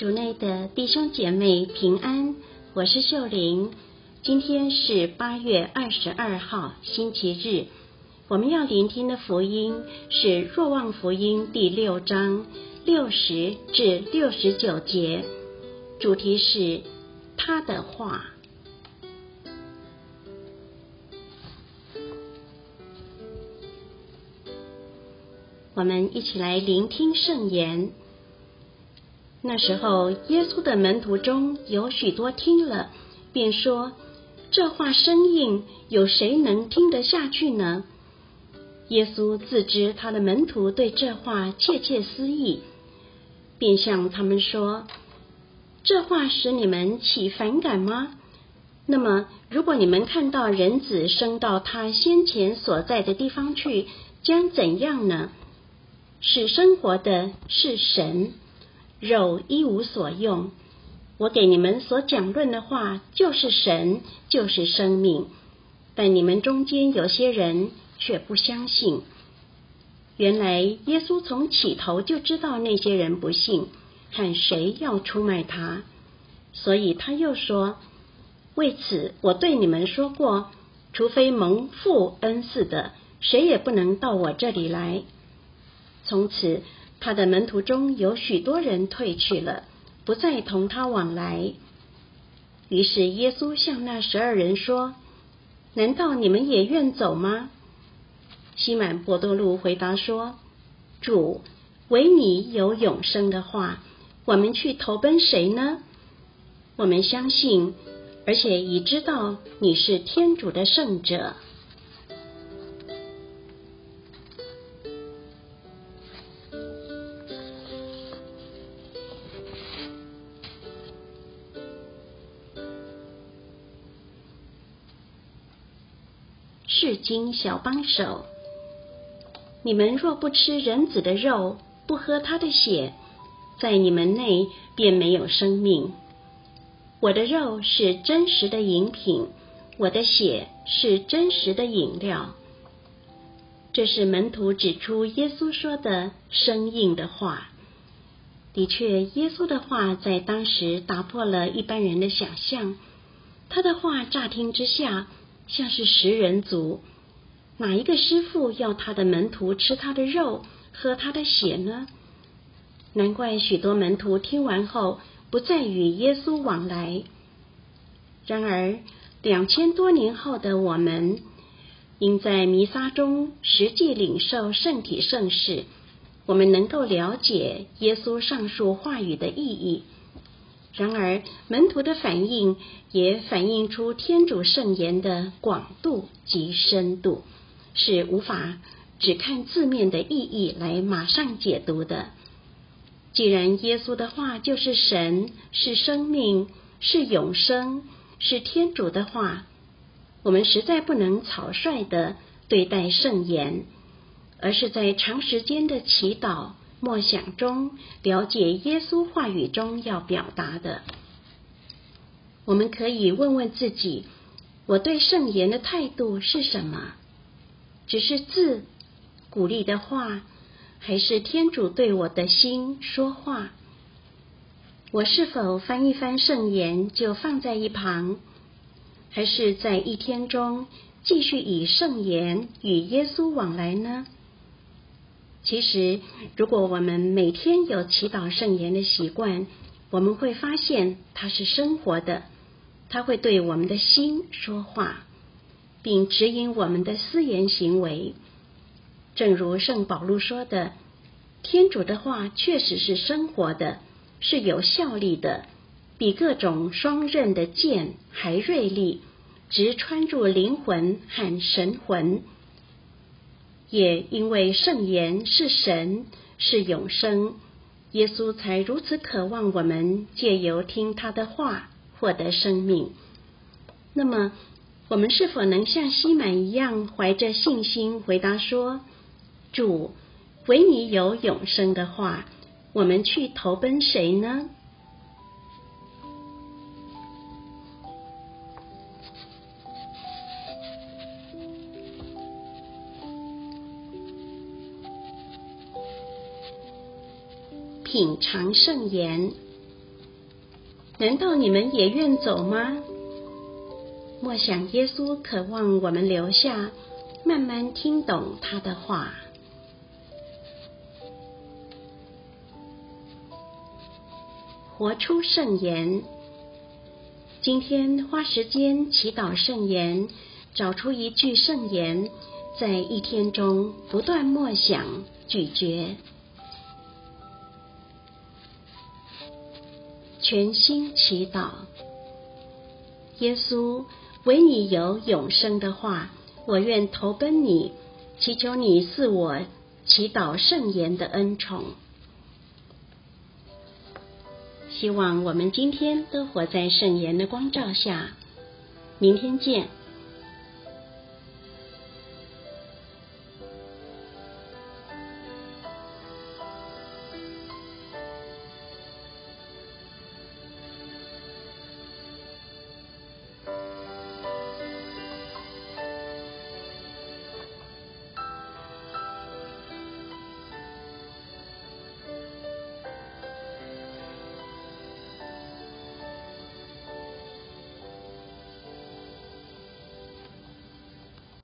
主内的弟兄姐妹平安，我是秀玲。今天是八月二十二号，星期日。我们要聆听的福音是《若望福音》第六章六十至六十九节，主题是他的话。我们一起来聆听圣言。那时候，耶稣的门徒中有许多听了，便说：“这话生硬，有谁能听得下去呢？”耶稣自知他的门徒对这话窃窃私议，便向他们说：“这话使你们起反感吗？那么，如果你们看到人子升到他先前所在的地方去，将怎样呢？使生活的是神。”肉一无所用，我给你们所讲论的话就是神，就是生命。但你们中间有些人却不相信。原来耶稣从起头就知道那些人不信，看谁要出卖他，所以他又说：“为此我对你们说过，除非蒙父恩赐的，谁也不能到我这里来。”从此。他的门徒中有许多人退去了，不再同他往来。于是耶稣向那十二人说：“难道你们也愿走吗？”西满伯多禄回答说：“主，唯你有永生的话，我们去投奔谁呢？我们相信，而且已知道你是天主的圣者。”是经小帮手，你们若不吃人子的肉，不喝他的血，在你们内便没有生命。我的肉是真实的饮品，我的血是真实的饮料。这是门徒指出耶稣说的生硬的话。的确，耶稣的话在当时打破了一般人的想象。他的话乍听之下。像是食人族，哪一个师傅要他的门徒吃他的肉、喝他的血呢？难怪许多门徒听完后不再与耶稣往来。然而，两千多年后的我们，因在弥撒中实际领受圣体圣事，我们能够了解耶稣上述话语的意义。然而，门徒的反应也反映出天主圣言的广度及深度，是无法只看字面的意义来马上解读的。既然耶稣的话就是神，是生命，是永生，是天主的话，我们实在不能草率的对待圣言，而是在长时间的祈祷。默想中了解耶稣话语中要表达的，我们可以问问自己：我对圣言的态度是什么？只是字、鼓励的话，还是天主对我的心说话？我是否翻一翻圣言就放在一旁，还是在一天中继续以圣言与耶稣往来呢？其实，如果我们每天有祈祷圣言的习惯，我们会发现它是生活的，它会对我们的心说话，并指引我们的思言行为。正如圣保禄说的：“天主的话确实是生活的，是有效力的，比各种双刃的剑还锐利，直穿入灵魂和神魂。”也因为圣言是神，是永生，耶稣才如此渴望我们借由听他的话获得生命。那么，我们是否能像西满一样，怀着信心回答说：“主，唯你有永生的话，我们去投奔谁呢？”品尝圣言，难道你们也愿走吗？莫想耶稣渴望我们留下，慢慢听懂他的话。活出圣言。今天花时间祈祷圣言，找出一句圣言，在一天中不断默想咀嚼。全心祈祷，耶稣，唯你有永生的话，我愿投奔你，祈求你赐我祈祷圣言的恩宠。希望我们今天都活在圣言的光照下。明天见。